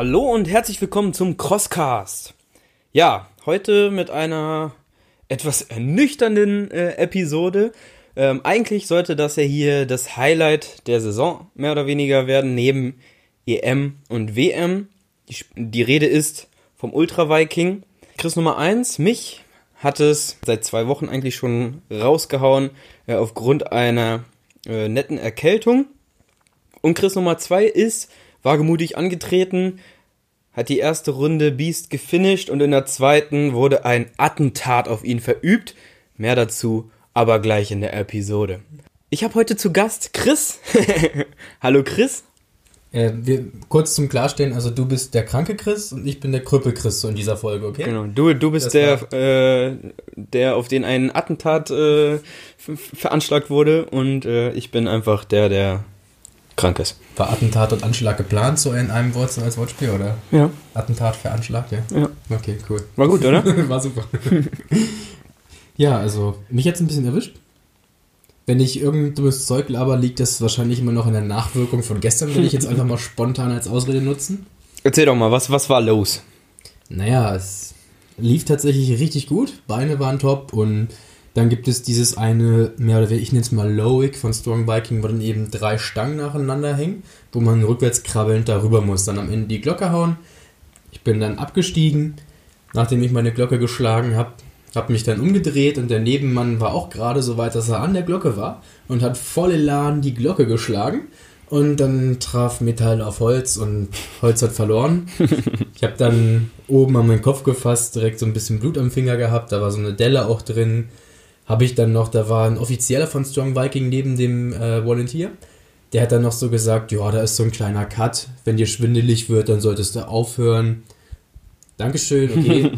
Hallo und herzlich willkommen zum Crosscast. Ja, heute mit einer etwas ernüchternden äh, Episode. Ähm, eigentlich sollte das ja hier das Highlight der Saison mehr oder weniger werden, neben EM und WM. Die, die Rede ist vom Ultra Viking. Chris Nummer 1, mich hat es seit zwei Wochen eigentlich schon rausgehauen, äh, aufgrund einer äh, netten Erkältung. Und Chris Nummer 2 ist wagemutig angetreten, hat die erste Runde Beast gefinisht und in der zweiten wurde ein Attentat auf ihn verübt. Mehr dazu aber gleich in der Episode. Ich habe heute zu Gast Chris. Hallo Chris. Äh, wir, kurz zum Klarstellen, also du bist der kranke Chris und ich bin der Krüppel Chris so in dieser Folge, okay? Genau, du, du bist der, äh, der, auf den ein Attentat äh, veranschlagt wurde und äh, ich bin einfach der, der krank ist. War Attentat und Anschlag geplant, so in einem Wort als Wortspiel, oder? Ja. Attentat veranschlagt, ja? Ja. Okay, cool. War gut, oder? War super. ja, also mich jetzt ein bisschen erwischt. Wenn ich irgendein dummes Zeug laber, liegt das wahrscheinlich immer noch in der Nachwirkung von gestern, will ich jetzt einfach mal spontan als Ausrede nutzen. Erzähl doch mal, was, was war los? Naja, es lief tatsächlich richtig gut. Beine waren top und dann gibt es dieses eine, mehr oder weniger, ich nenne es mal Lowick von Strong Viking, wo dann eben drei Stangen nacheinander hängen, wo man rückwärts krabbelnd darüber muss. Dann am Ende die Glocke hauen. Ich bin dann abgestiegen, nachdem ich meine Glocke geschlagen habe, habe mich dann umgedreht und der Nebenmann war auch gerade so weit, dass er an der Glocke war und hat voll Elan die Glocke geschlagen. Und dann traf Metall auf Holz und Holz hat verloren. Ich habe dann oben an meinen Kopf gefasst, direkt so ein bisschen Blut am Finger gehabt, da war so eine Delle auch drin. Habe ich dann noch, da war ein Offizieller von Strong Viking neben dem äh, Volunteer. Der hat dann noch so gesagt, ja, da ist so ein kleiner Cut. Wenn dir schwindelig wird, dann solltest du aufhören. Dankeschön, okay.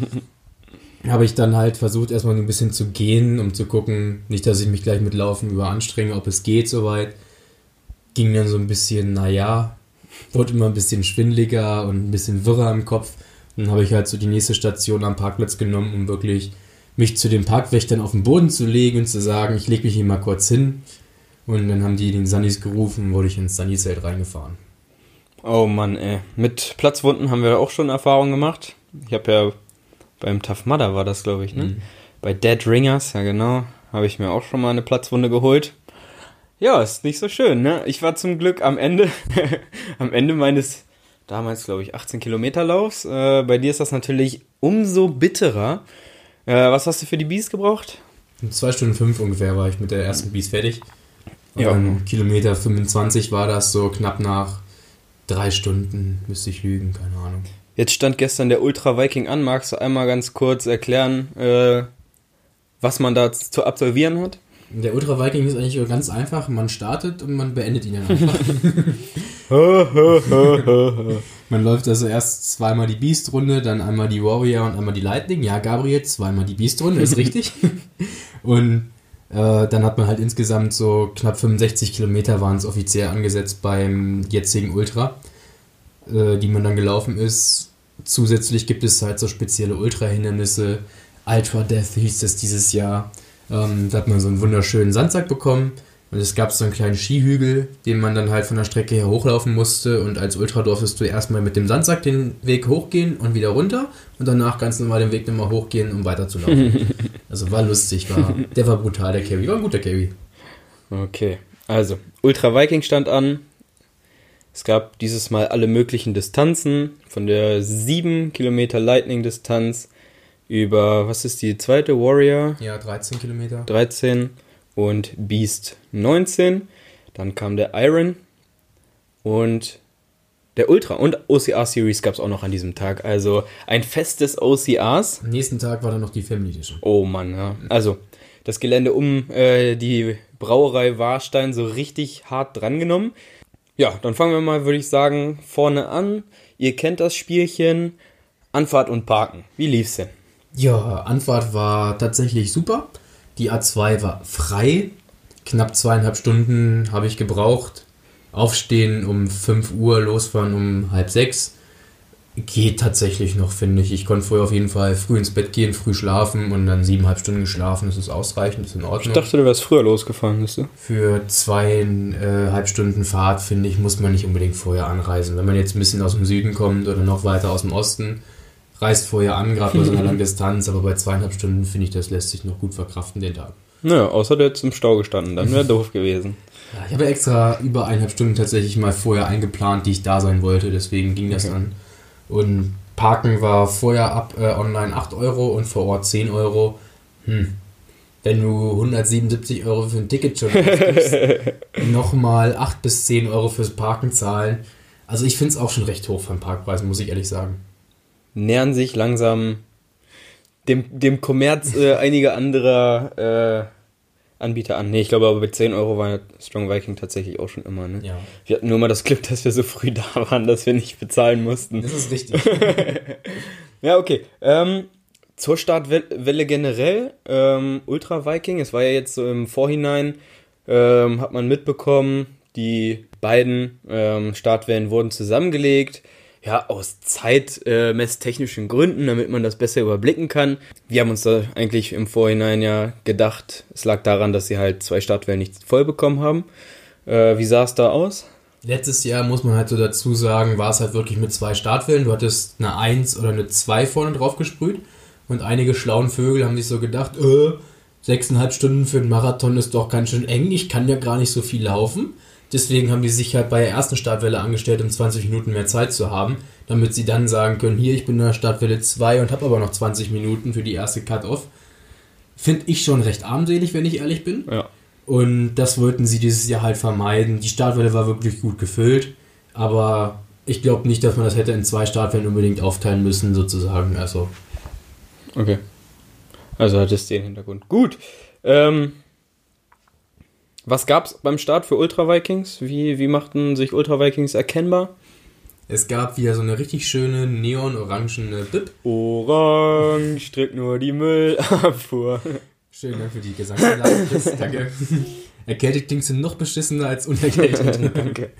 habe ich dann halt versucht, erstmal ein bisschen zu gehen, um zu gucken, nicht, dass ich mich gleich mit Laufen überanstrenge, ob es geht soweit. Ging dann so ein bisschen, naja, wurde immer ein bisschen schwindeliger und ein bisschen wirrer im Kopf. Dann habe ich halt so die nächste Station am Parkplatz genommen, um wirklich mich zu den Parkwächtern auf den Boden zu legen und zu sagen, ich lege mich hier mal kurz hin. Und dann haben die den Sunnis gerufen, wurde ich ins Sunny-Zelt reingefahren. Oh Mann, ey. Mit Platzwunden haben wir auch schon Erfahrungen gemacht. Ich habe ja beim Tough Mudder war das, glaube ich, ne? Mhm. Bei Dead Ringers, ja genau, habe ich mir auch schon mal eine Platzwunde geholt. Ja, ist nicht so schön, ne? Ich war zum Glück am Ende, am Ende meines damals, glaube ich, 18 Kilometer Laufs. Äh, bei dir ist das natürlich umso bitterer. Äh, was hast du für die Bees gebraucht? In zwei Stunden fünf ungefähr war ich mit der ersten Bees fertig. Und ja. Kilometer 25 war das so knapp nach drei Stunden, müsste ich lügen, keine Ahnung. Jetzt stand gestern der Ultra Viking an. Magst du einmal ganz kurz erklären, äh, was man da zu absolvieren hat? Der Ultra Viking ist eigentlich ganz einfach. Man startet und man beendet ihn dann einfach. man läuft also erst zweimal die Beast-Runde, dann einmal die Warrior und einmal die Lightning. Ja, Gabriel, zweimal die Beast-Runde, ist richtig. und äh, dann hat man halt insgesamt so knapp 65 Kilometer waren es offiziell angesetzt beim jetzigen Ultra, äh, die man dann gelaufen ist. Zusätzlich gibt es halt so spezielle Ultra-Hindernisse. Ultra Death hieß es dieses Jahr. Ähm, da hat man so einen wunderschönen Sandsack bekommen. Und es gab so einen kleinen Skihügel, den man dann halt von der Strecke her hochlaufen musste. Und als Ultra durftest du erstmal mit dem Sandsack den Weg hochgehen und wieder runter. Und danach ganz normal den Weg nochmal hochgehen, um weiterzulaufen. also war lustig, war, der war brutal, der Carry. War ein guter Carry. Okay, also Ultra Viking stand an. Es gab dieses Mal alle möglichen Distanzen. Von der 7 Kilometer Lightning Distanz über, was ist die zweite? Warrior? Ja, 13 Kilometer. 13 und Beast 19. Dann kam der Iron und der Ultra und OCR Series gab es auch noch an diesem Tag. Also ein Fest des OCRs. Am nächsten Tag war dann noch die Family Edition. Oh Mann, ja. Also das Gelände um äh, die Brauerei Warstein so richtig hart drangenommen. Ja, dann fangen wir mal, würde ich sagen, vorne an. Ihr kennt das Spielchen. Anfahrt und Parken. Wie lief's denn? Ja, Anfahrt war tatsächlich super. Die A2 war frei. Knapp zweieinhalb Stunden habe ich gebraucht. Aufstehen um 5 Uhr, losfahren um halb sechs. Geht tatsächlich noch, finde ich. Ich konnte vorher auf jeden Fall früh ins Bett gehen, früh schlafen und dann siebeneinhalb Stunden geschlafen. Das ist ausreichend, das ist in Ordnung. Ich dachte, du wärst früher losgefahren, bist du? Für zweieinhalb Stunden Fahrt, finde ich, muss man nicht unbedingt vorher anreisen. Wenn man jetzt ein bisschen aus dem Süden kommt oder noch weiter aus dem Osten, reist vorher an, gerade bei so einer langen Distanz, aber bei zweieinhalb Stunden finde ich, das lässt sich noch gut verkraften, den Tag. Naja, außer du hättest im Stau gestanden, dann wäre doof gewesen. Ja, ich habe extra über eineinhalb Stunden tatsächlich mal vorher eingeplant, die ich da sein wollte, deswegen ging das Okay. dann. Und Parken war vorher ab äh, online 8 Euro und vor Ort 10 Euro. Hm. Wenn du 177 Euro für ein Ticket schon ausgibst, nochmal 8 bis 10 Euro fürs Parken zahlen. Also ich finde es auch schon recht hoch von Parkpreisen, muss ich ehrlich sagen. Nähern sich langsam dem, dem Kommerz äh, einiger anderer äh, Anbieter an. Nee, ich glaube aber mit 10 Euro war Strong Viking tatsächlich auch schon immer, ne? Ja, Wir hatten nur mal das Glück, dass wir so früh da waren, dass wir nicht bezahlen mussten. das ist richtig. Ja, okay. Ähm, zur Startwelle generell, ähm, Ultra Viking, es war ja jetzt so im Vorhinein, ähm, hat man mitbekommen, die beiden ähm, Startwellen wurden zusammengelegt. Ja, aus zeitmesstechnischen Gründen, damit man das besser überblicken kann. Wir haben uns da eigentlich im Vorhinein ja gedacht, es lag daran, dass sie halt zwei Startwellen nicht voll bekommen haben. Äh, wie sah es da aus? Letztes Jahr muss man halt so dazu sagen, war es halt wirklich mit zwei Startwellen. Du hattest eine 1 oder eine 2 vorne drauf gesprüht. Und einige schlauen Vögel haben sich so gedacht, äh, sechseinhalb Stunden für einen Marathon ist doch ganz schön eng, ich kann ja gar nicht so viel laufen. Deswegen haben die sich halt bei der ersten Startwelle angestellt, um 20 Minuten mehr Zeit zu haben, damit sie dann sagen können, hier, ich bin in der Startwelle 2 und habe aber noch 20 Minuten für die erste Cut-Off. Finde ich schon recht armselig, wenn ich ehrlich bin. Ja. Und das wollten sie dieses Jahr halt vermeiden. Die Startwelle war wirklich gut gefüllt, aber ich glaube nicht, dass man das hätte in zwei Startwellen unbedingt aufteilen müssen, sozusagen. Also, Okay. Also hat es den Hintergrund. Gut. Ähm, was gab's beim Start für Ultra Vikings? Wie, wie machten sich Ultra Vikings erkennbar? es gab wieder so eine richtig schöne neon-orangene Bib. Orange drückt nur die Müllabfuhr. Schönen Dank für die Gesangsanlage. Chris. Danke. Erkältet klingst du noch beschissener als unerkältet. Danke.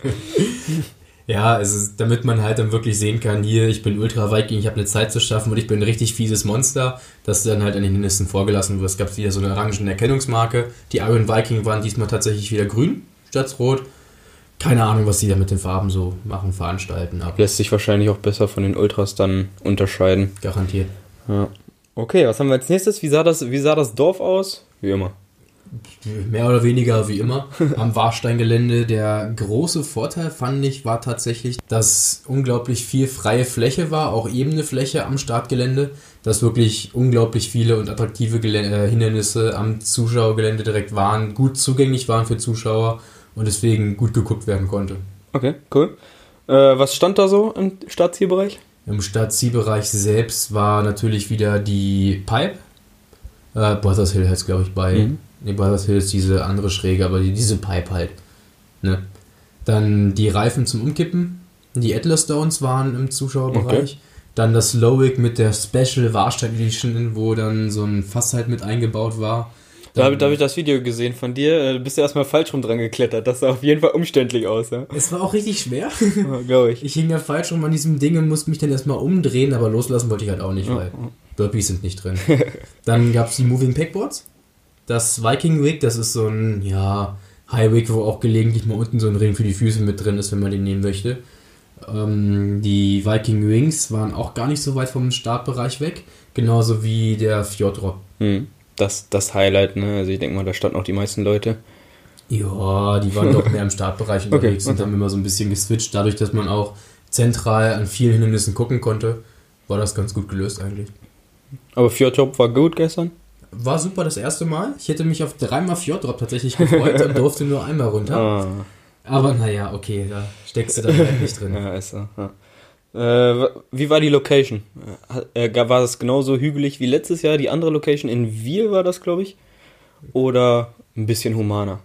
Ja, also damit man halt dann wirklich sehen kann, hier, ich bin Ultra Viking, ich habe eine Zeit zu schaffen und ich bin ein richtig fieses Monster, dass du dann halt an den Hindernissen vorgelassen wirst. Es gab wieder so eine orangene Erkennungsmarke. Die Iron Viking waren diesmal tatsächlich wieder grün statt rot. Keine Ahnung, was sie da mit den Farben so machen, veranstalten, aber Lässt sich wahrscheinlich auch besser von den Ultras dann unterscheiden. garantiert. Ja. Okay, was haben wir als nächstes? Wie sah das, wie sah das Dorf aus? Wie immer. Mehr oder weniger wie immer am Warsteingelände. Der große Vorteil fand ich war tatsächlich, dass unglaublich viel freie Fläche war, auch ebene Fläche am Startgelände, dass wirklich unglaublich viele und attraktive Gelä äh, Hindernisse am Zuschauergelände direkt waren, gut zugänglich waren für Zuschauer und deswegen gut geguckt werden konnte. Okay, cool. Äh, was stand da so im Startzielbereich? Im Startzielbereich selbst war natürlich wieder die Pipe. Äh, Brothers Hill heißt, glaube ich, bei. Mhm. Nee, Brothers Hill ist diese andere Schräge, aber die, diese Pipe halt. Ne? Dann die Reifen zum Umkippen. Die Atlas Stones waren im Zuschauerbereich. Okay. Dann das Lowick mit der Special Warstein Edition, wo dann so ein Fass halt mit eingebaut war. Da habe da hab ich das Video gesehen von dir. Äh, Du bist ja erstmal falsch rum dran geklettert. Das sah auf jeden Fall umständlich aus, ja. Es war auch richtig schwer. Glaube ich. Ich hing ja falsch rum an diesem Ding und musste mich dann erstmal umdrehen, aber loslassen wollte ich halt auch nicht, Ja, weil ja. Burpees sind nicht drin. Dann gab es die Moving Packboards. Das Viking Wig, das ist so ein, ja, High Wig, wo auch gelegentlich mal unten so ein Ring für die Füße mit drin ist, wenn man den nehmen möchte. Ähm, die Viking Wings waren auch gar nicht so weit vom Startbereich weg. Genauso wie der Fjordrop. Hm. Das, das Highlight, ne? Also ich denke mal, da standen auch die meisten Leute. Ja, die waren doch mehr im Startbereich unterwegs und okay. haben immer so ein bisschen geswitcht. Dadurch, dass man auch zentral an vielen Hindernissen gucken konnte, war das ganz gut gelöst eigentlich. Aber Fjordtop war gut gestern. War super das erste Mal. Ich hätte mich auf dreimal Fjorddrop tatsächlich gefreut und durfte nur einmal runter. Ah, Aber naja, okay, da steckst du dann halt nicht drin. ja, ist so. Ja. Äh, wie war die Location? Äh, war das genauso hügelig wie letztes Jahr? Die andere Location in Wiel war das, glaube ich? Oder ein bisschen humaner?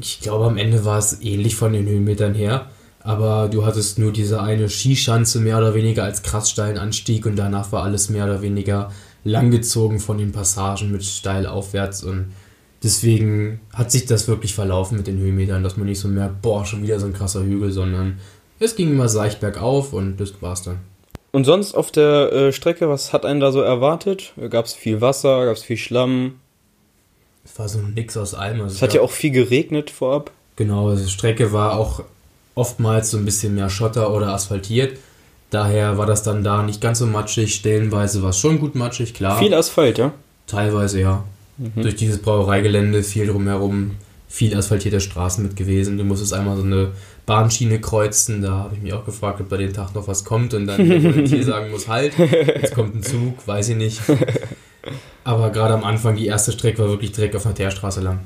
Ich glaube, am Ende war es ähnlich von den Höhenmetern her. Aber du hattest nur diese eine Skischanze mehr oder weniger als krass steilen Anstieg und danach war alles mehr oder weniger langgezogen von den Passagen mit steil aufwärts und deswegen hat sich das wirklich verlaufen mit den Höhenmetern, dass man nicht so merkt, boah, schon wieder so ein krasser Hügel, sondern es ging immer seicht bergauf und das war's dann. Und sonst auf der äh, Strecke, was hat einen da so erwartet? Gab es viel Wasser, gab es viel Schlamm? Es war so ein Mix aus allem. Also Es hat ja auch viel geregnet vorab. Genau, also die Strecke war auch oftmals so ein bisschen mehr Schotter oder asphaltiert. Daher war das dann da nicht ganz so matschig. Stellenweise war es schon gut matschig, klar. Viel Asphalt, ja? Teilweise ja. Durch dieses Brauereigelände viel drumherum, viel asphaltierte Straßen mit gewesen. Du musstest einmal so eine Bahnschiene kreuzen. Da habe ich mich auch gefragt, ob bei dem Tag noch was kommt und dann der Polizei sagen muss, halt, jetzt kommt ein Zug, weiß ich nicht. Aber gerade am Anfang, die erste Strecke war wirklich direkt auf einer Teerstraße lang.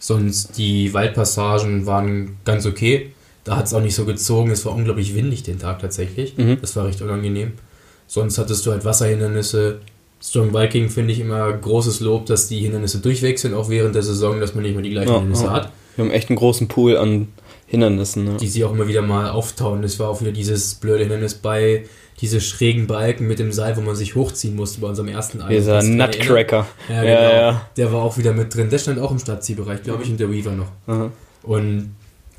Sonst die Waldpassagen waren ganz okay. Da hat es auch nicht so gezogen. Es war unglaublich windig den Tag tatsächlich. Mhm. Das war recht unangenehm. Sonst hattest du halt Wasserhindernisse. Strong Viking finde ich immer großes Lob, dass die Hindernisse durchwechseln, auch während der Saison, dass man nicht mehr die gleichen Ja, Hindernisse ja. hat. Wir haben echt einen großen Pool an Hindernissen. Ne? Die sie auch immer wieder mal auftauen. Das war auch wieder dieses blöde Hindernis bei diese schrägen Balken mit dem Seil, wo man sich hochziehen musste bei unserem ersten Album. Dieser? Nutcracker. Ja, Ja, genau. ja. Der war auch wieder mit drin. Der stand auch im Stadtzielbereich, glaube ich, und der Weaver noch. Aha. Und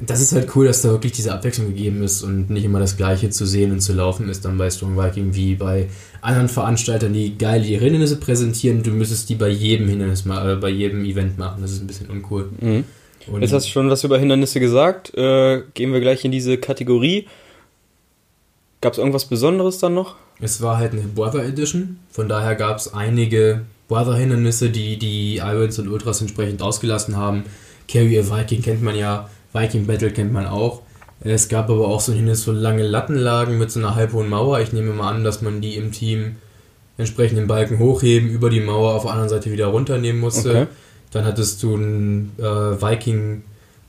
das ist halt cool, dass da wirklich diese Abwechslung gegeben ist und nicht immer das Gleiche zu sehen und zu laufen ist dann bei Strong Viking wie bei anderen Veranstaltern, die geil ihre Hindernisse präsentieren. Du müsstest die bei jedem Hindernis mal, äh, bei jedem Event machen. Das ist ein bisschen uncool. Mhm. Jetzt hast du schon was über Hindernisse gesagt. Äh, gehen wir gleich in diese Kategorie. Gab es irgendwas Besonderes dann noch? es war halt eine Brother Edition, von daher gab es einige Brother-Hindernisse, die die Irons und Ultras entsprechend ausgelassen haben. Carrier Viking kennt man ja, Viking Battle kennt man auch. Es gab aber auch so Hindernis, wo lange Latten lagen mit so einer halbhohen Mauer. Ich nehme mal an, dass man die im Team entsprechend den Balken hochheben, über die Mauer auf der anderen Seite wieder runternehmen musste. Okay. Dann hattest du einen äh, Viking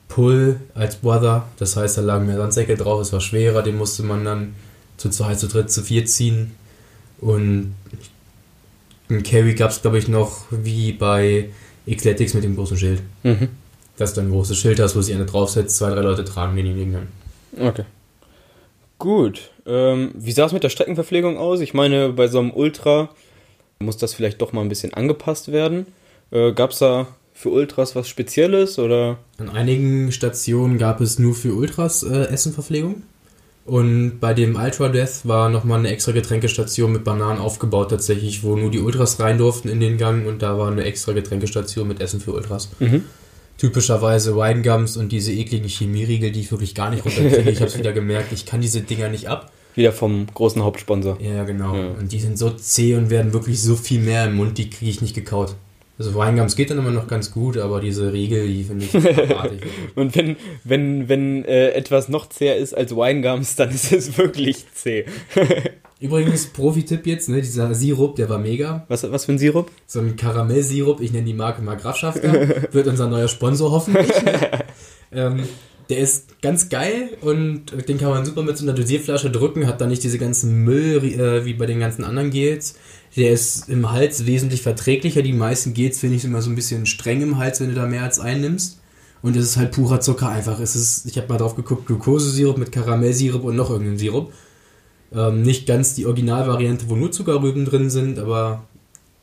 Pull als Brother, das heißt, da lagen mehr Sandsäcke drauf, es war schwerer, den musste man dann zu zweit, zu dritt, zu vier ziehen. Und einen Carry gab es, glaube ich, noch wie bei Xletics mit dem großen Schild. Mhm. Dass du ein großes Schild hast, wo sich einer draufsetzt, zwei, drei Leute tragen den gegen dann. Okay. Gut. Ähm, wie sah es mit der Streckenverpflegung aus? Ich meine, bei so einem Ultra muss das vielleicht doch mal ein bisschen angepasst werden. Äh, Gab es da für Ultras was Spezielles oder? An einigen Stationen gab es nur für Ultras äh, Essenverpflegung. Und bei dem Ultra Death war nochmal eine extra Getränkestation mit Bananen aufgebaut, tatsächlich, wo nur die Ultras rein durften in den Gang und da war eine extra Getränkestation mit Essen für Ultras. Mhm. Typischerweise Winegums und diese ekligen Chemieriegel, die ich wirklich gar nicht runterkriege. ich habe es wieder gemerkt, ich kann diese Dinger nicht ab. Wieder vom großen Hauptsponsor. Ja, genau. Ja. Und die sind so zäh und werden wirklich so viel mehr im Mund, die kriege ich nicht gekaut. Also Weingums geht dann immer noch ganz gut, aber diese Riegel, die finde ich abartig. Und wenn, wenn, wenn äh, etwas noch zäher ist als Winegums, dann ist es wirklich zäh. Übrigens, Profi-Tipp jetzt, ne, dieser Sirup, der war mega. Was, was für ein Sirup? So ein Karamellsirup, ich nenne die Marke mal Grafschafter, wird unser neuer Sponsor hoffentlich. ähm, der ist ganz geil und den kann man super mit so einer Dosierflasche drücken, hat dann nicht diese ganzen Müll äh, wie bei den ganzen anderen Gels. Der ist im Hals wesentlich verträglicher. Die meisten Gels finde ich immer so ein bisschen streng im Hals, wenn du da mehr als einnimmst. Und es ist halt purer Zucker einfach. Es ist, ich habe mal drauf geguckt, Glukosesirup mit Karamellsirup und noch irgendeinem Sirup. Ähm, nicht ganz die Originalvariante, wo nur Zuckerrüben drin sind, aber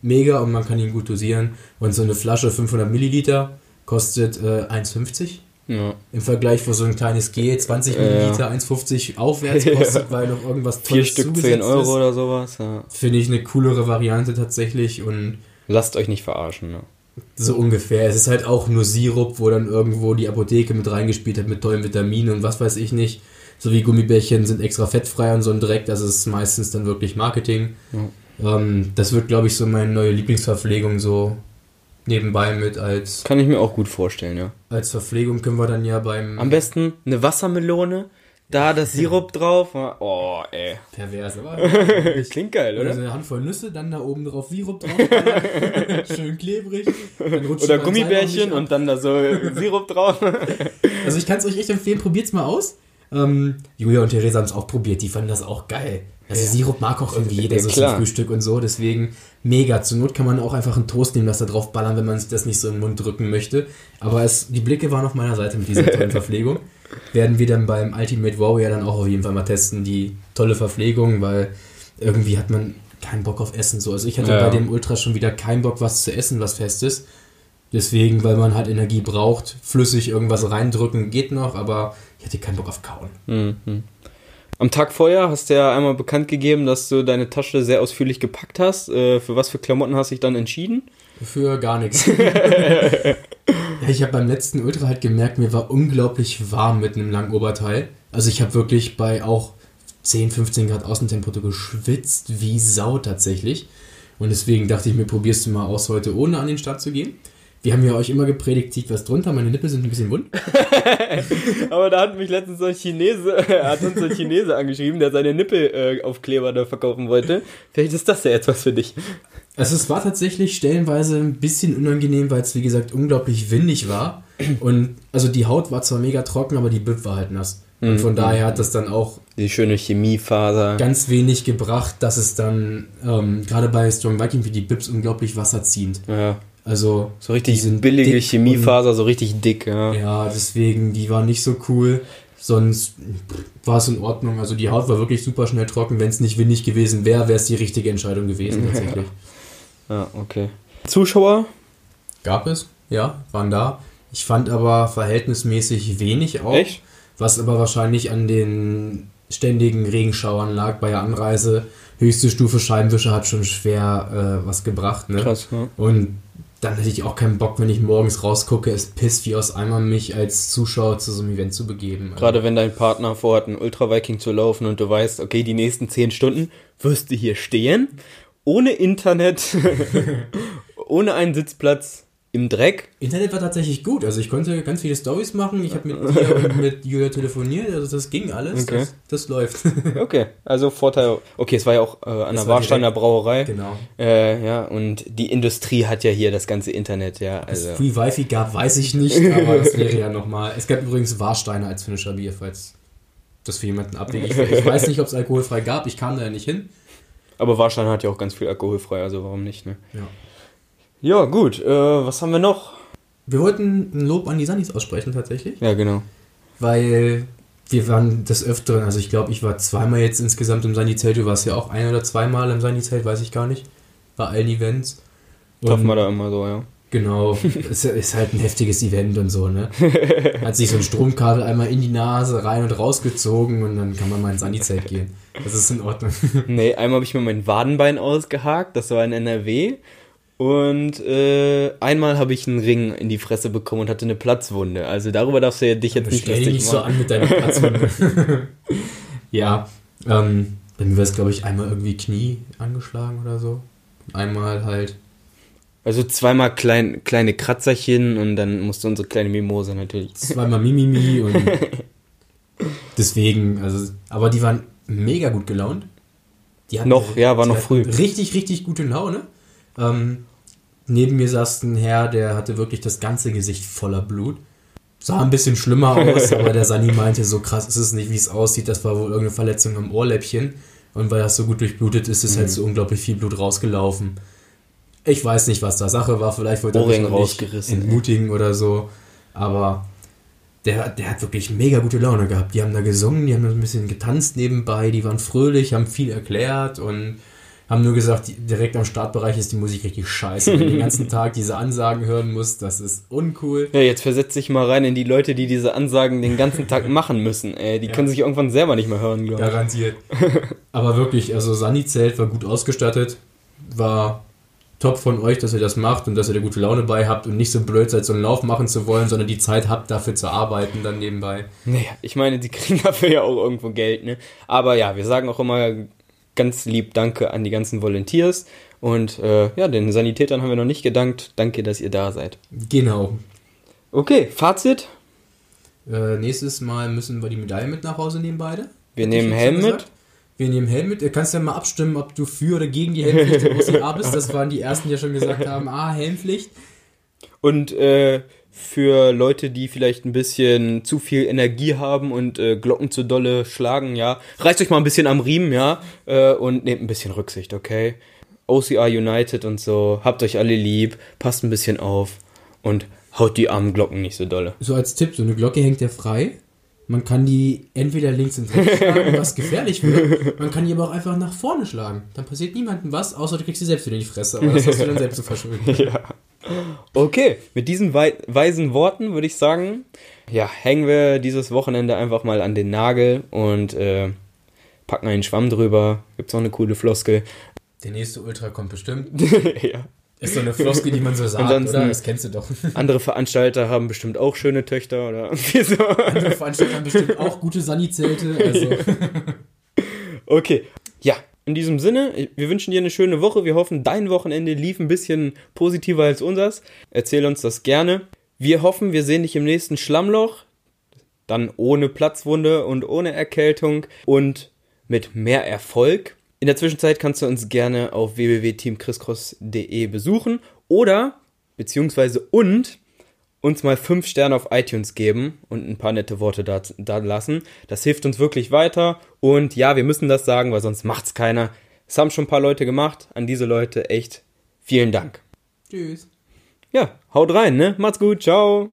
mega und man kann ihn gut dosieren. Und so eine Flasche 500 Milliliter kostet äh, 1,50. Ja. Im Vergleich, wo so ein kleines G 20 Ja. Milliliter 1,50 aufwärts kostet, weil noch irgendwas Vier Tolles Stück 10 zugesetzt Euro ist. oder sowas. Ja. Finde ich eine coolere Variante tatsächlich und Lasst euch nicht verarschen. Ne? so ungefähr. Es ist halt auch nur Sirup, wo dann irgendwo die Apotheke mit reingespielt hat mit tollen Vitaminen und was weiß ich nicht. So wie Gummibärchen sind extra fettfrei und so ein Dreck, das ist meistens dann wirklich Marketing. Ähm, das wird, glaube ich, so meine neue Lieblingsverpflegung so nebenbei mit als, Kann ich mir auch gut vorstellen, ja. als Verpflegung können wir dann ja beim Am besten eine Wassermelone, da das Sirup drauf. Oh, ey. pervers, aber Klingt geil, Oder oder? so eine Handvoll Nüsse, dann da oben drauf Sirup drauf. Schön klebrig. Oder Gummibärchen und dann da so Sirup drauf. Also ich kann es euch echt empfehlen, probiert's mal aus. Ähm, Julia und Theresa haben es auch probiert, die fanden das auch geil. Also Sirup mag auch irgendwie jeder Ja, so zum Frühstück und so, deswegen mega. Zur Not kann man auch einfach einen Toast nehmen, das da drauf ballern, wenn man sich das nicht so in den Mund drücken möchte. Aber es, die Blicke waren auf meiner Seite mit dieser tollen Verpflegung. Werden wir dann beim Ultimate Warrior dann auch auf jeden Fall mal testen, die tolle Verpflegung, weil irgendwie hat man keinen Bock auf Essen so. Also ich hatte Ja. bei dem Ultra schon wieder keinen Bock, was zu essen, was fest ist. Deswegen, weil man halt Energie braucht, flüssig irgendwas reindrücken geht noch, aber ich hatte keinen Bock auf Kauen. Mhm. Am Tag vorher hast du ja einmal bekannt gegeben, dass du deine Tasche sehr ausführlich gepackt hast. Äh, für was für Klamotten hast du dich dann entschieden? Für gar nichts. ja, ich habe beim letzten Ultra halt gemerkt, mir war unglaublich warm mit einem langen Oberteil. Also ich habe wirklich bei auch 10, 15 Grad Außentemperatur geschwitzt wie Sau tatsächlich. Und deswegen dachte ich mir, probierst du mal aus heute, ohne an den Start zu gehen. Wir haben ja euch immer gepredigt, zieht was drunter, meine Nippel sind ein bisschen wund. Aber da hat mich letztens so ein Chinese, hat uns so ein Chinese angeschrieben, der seine Nippelaufkleber äh, da verkaufen wollte. Vielleicht ist das ja etwas für dich. Also es war tatsächlich stellenweise ein bisschen unangenehm, weil es wie gesagt unglaublich windig war. Und also die Haut war zwar mega trocken, aber die Bib war halt nass. Und mhm. von daher hat das dann auch die schöne Chemiefaser ganz wenig gebracht, dass es dann ähm, gerade bei Strong Viking wie die Bibs unglaublich wasserziehend. Ja. Also so richtig billige Chemiefaser, so richtig dick, ja. Ja, deswegen, die war nicht so cool. Sonst war es in Ordnung. Also die Haut war wirklich super schnell trocken. Wenn es nicht windig gewesen wäre, wäre es die richtige Entscheidung gewesen tatsächlich. Ja. ja, okay. Zuschauer? Gab es, ja, waren da. Ich fand aber verhältnismäßig wenig auch. Echt? Was aber wahrscheinlich an den ständigen Regenschauern lag bei der Anreise. Höchste Stufe Scheibenwischer hat schon schwer äh, was gebracht. Ne? Krass, ja. Und dann hätte ich auch keinen Bock, wenn ich morgens rausgucke, es pisst wie aus Eimer, mich als Zuschauer zu so einem Event zu begeben. Gerade wenn dein Partner vorhat, einen Ultra-Viking zu laufen und du weißt, okay, die nächsten zehn Stunden wirst du hier stehen, ohne Internet, ohne einen Sitzplatz, im Dreck. Internet war tatsächlich gut. Also ich konnte ganz viele Stories machen. Ich habe mit dir und mit Julia telefoniert. Also das ging alles. Okay. Das, das, läuft. okay, also Vorteil. Okay, es war ja auch äh, an das der Warsteiner Brauerei. Genau. Äh, ja, und die Industrie hat ja hier das ganze Internet, ja. Also. Es Free Wi-Fi gab, weiß ich nicht, aber das wäre ja nochmal. Es gab übrigens Warsteiner als Finisher Bier, falls das für jemanden abwegig Ich, ich weiß nicht, ob es alkoholfrei gab. Ich kam da ja nicht hin. Aber Warsteiner hat ja auch ganz viel alkoholfrei, also warum nicht, ne? Ja. Ja, gut. Äh, was haben wir noch? Wir wollten ein Lob an die Sunnies aussprechen, tatsächlich. Ja, genau. Weil wir waren des Öfteren, also ich glaube, ich war zweimal jetzt insgesamt im Sunny-Zelt. Du warst ja auch ein oder zweimal im Sunny-Zelt, weiß ich gar nicht. Bei allen Events. Treffen wir da immer so, ja. Genau, es ist halt ein heftiges Event und so, ne? Hat sich so ein Stromkabel einmal in die Nase rein und rausgezogen und dann kann man mal ins Sunny-Zelt gehen. Das ist in Ordnung. Nee, einmal habe ich mir mein Wadenbein ausgehakt, das war in NRW. Und äh, einmal habe ich einen Ring in die Fresse bekommen und hatte eine Platzwunde. Also darüber darfst du ja dich jetzt nicht lustig dich nicht so an mit deiner Platzwunde. ja, ähm, bei mir war es, glaube ich, einmal irgendwie Knie angeschlagen oder so. Einmal halt. Also zweimal klein, kleine Kratzerchen und dann musste unsere kleine Mimose natürlich. Zweimal Mimimi und deswegen, also, aber die waren mega gut gelaunt. Die hatten, noch, ja, war noch früh. Richtig, richtig gute Laune. Ähm, Neben mir saß ein Herr, der hatte wirklich das ganze Gesicht voller Blut. Sah ein bisschen schlimmer aus, aber der Sani meinte, so krass ist es nicht, wie es aussieht. Das war wohl irgendeine Verletzung am Ohrläppchen. Und weil das so gut durchblutet ist, ist halt mhm. halt so unglaublich viel Blut rausgelaufen. Ich weiß nicht, was da Sache war. Vielleicht wollte er mich rausgerissen, entmutigen ey. oder so. Aber der, der hat wirklich mega gute Laune gehabt. Die haben da gesungen, die haben ein bisschen getanzt nebenbei, die waren fröhlich, haben viel erklärt und haben nur gesagt, direkt am Startbereich ist die Musik richtig scheiße. Wenn du den ganzen Tag diese Ansagen hören musst, das ist uncool. Ja, jetzt versetz dich mal rein in die Leute, die diese Ansagen den ganzen Tag machen müssen. Ey, die ja. können sich irgendwann selber nicht mehr hören, glaube ich. Garantiert. Aber wirklich, also Sani-Zelt war gut ausgestattet, war top von euch, dass ihr das macht und dass ihr da gute Laune bei habt und nicht so blöd seid, so einen Lauf machen zu wollen, sondern die Zeit habt, dafür zu arbeiten dann nebenbei. Naja, ich meine, die kriegen dafür ja auch irgendwo Geld, ne? Aber ja, wir sagen auch immer ganz lieb Danke an die ganzen Volunteers. Und äh, ja, den Sanitätern haben wir noch nicht gedankt. Danke, dass ihr da seid. Genau. Okay, Fazit. Äh, nächstes Mal müssen wir die Medaille mit nach Hause nehmen, beide. Wir Hat nehmen Helm mit. Wir nehmen Helm mit. Du kannst ja mal abstimmen, ob du für oder gegen die Helmpflicht in OCA bist. Das waren die ersten, die ja schon gesagt haben, ah, Helmpflicht. Und äh, für Leute, die vielleicht ein bisschen zu viel Energie haben und äh, Glocken zu dolle schlagen, ja. Reißt euch mal ein bisschen am Riemen, ja, äh, und nehmt ein bisschen Rücksicht, okay? OCR United und so, habt euch alle lieb, passt ein bisschen auf und haut die armen Glocken nicht so dolle. So als Tipp, so eine Glocke hängt ja frei. Man kann die entweder links und rechts schlagen, was gefährlich wird. Man kann die aber auch einfach nach vorne schlagen. Dann passiert niemandem was, außer du kriegst sie selbst wieder in die Fresse. Aber das hast du dann selbst zu verschulden. Ja. Okay, mit diesen weisen Worten würde ich sagen, ja, hängen wir dieses Wochenende einfach mal an den Nagel und äh, packen einen Schwamm drüber. Gibt's auch eine coole Floskel. Der nächste Ultra kommt bestimmt. ja. Ist so eine Floskel, die man so sagt, Ansonsten- oder? Das kennst du doch. Andere Veranstalter haben bestimmt auch schöne Töchter oder so. Andere Veranstalter haben bestimmt auch gute Sani-Zelte. Also, Okay. Ja, in diesem Sinne, wir wünschen dir eine schöne Woche. Wir hoffen, dein Wochenende lief ein bisschen positiver als unseres. Erzähl uns das gerne. Wir hoffen, wir sehen dich im nächsten Schlammloch. Dann ohne Platzwunde und ohne Erkältung und mit mehr Erfolg. In der Zwischenzeit kannst du uns gerne auf www.teamchrisscross.de besuchen oder, beziehungsweise und, uns mal fünf Sterne auf iTunes geben und ein paar nette Worte da, da lassen. Das hilft uns wirklich weiter. Und ja, wir müssen das sagen, weil sonst macht's keiner. Es haben schon ein paar Leute gemacht. An diese Leute echt vielen Dank. tschüss. Ja, haut rein, ne? Macht's gut, ciao.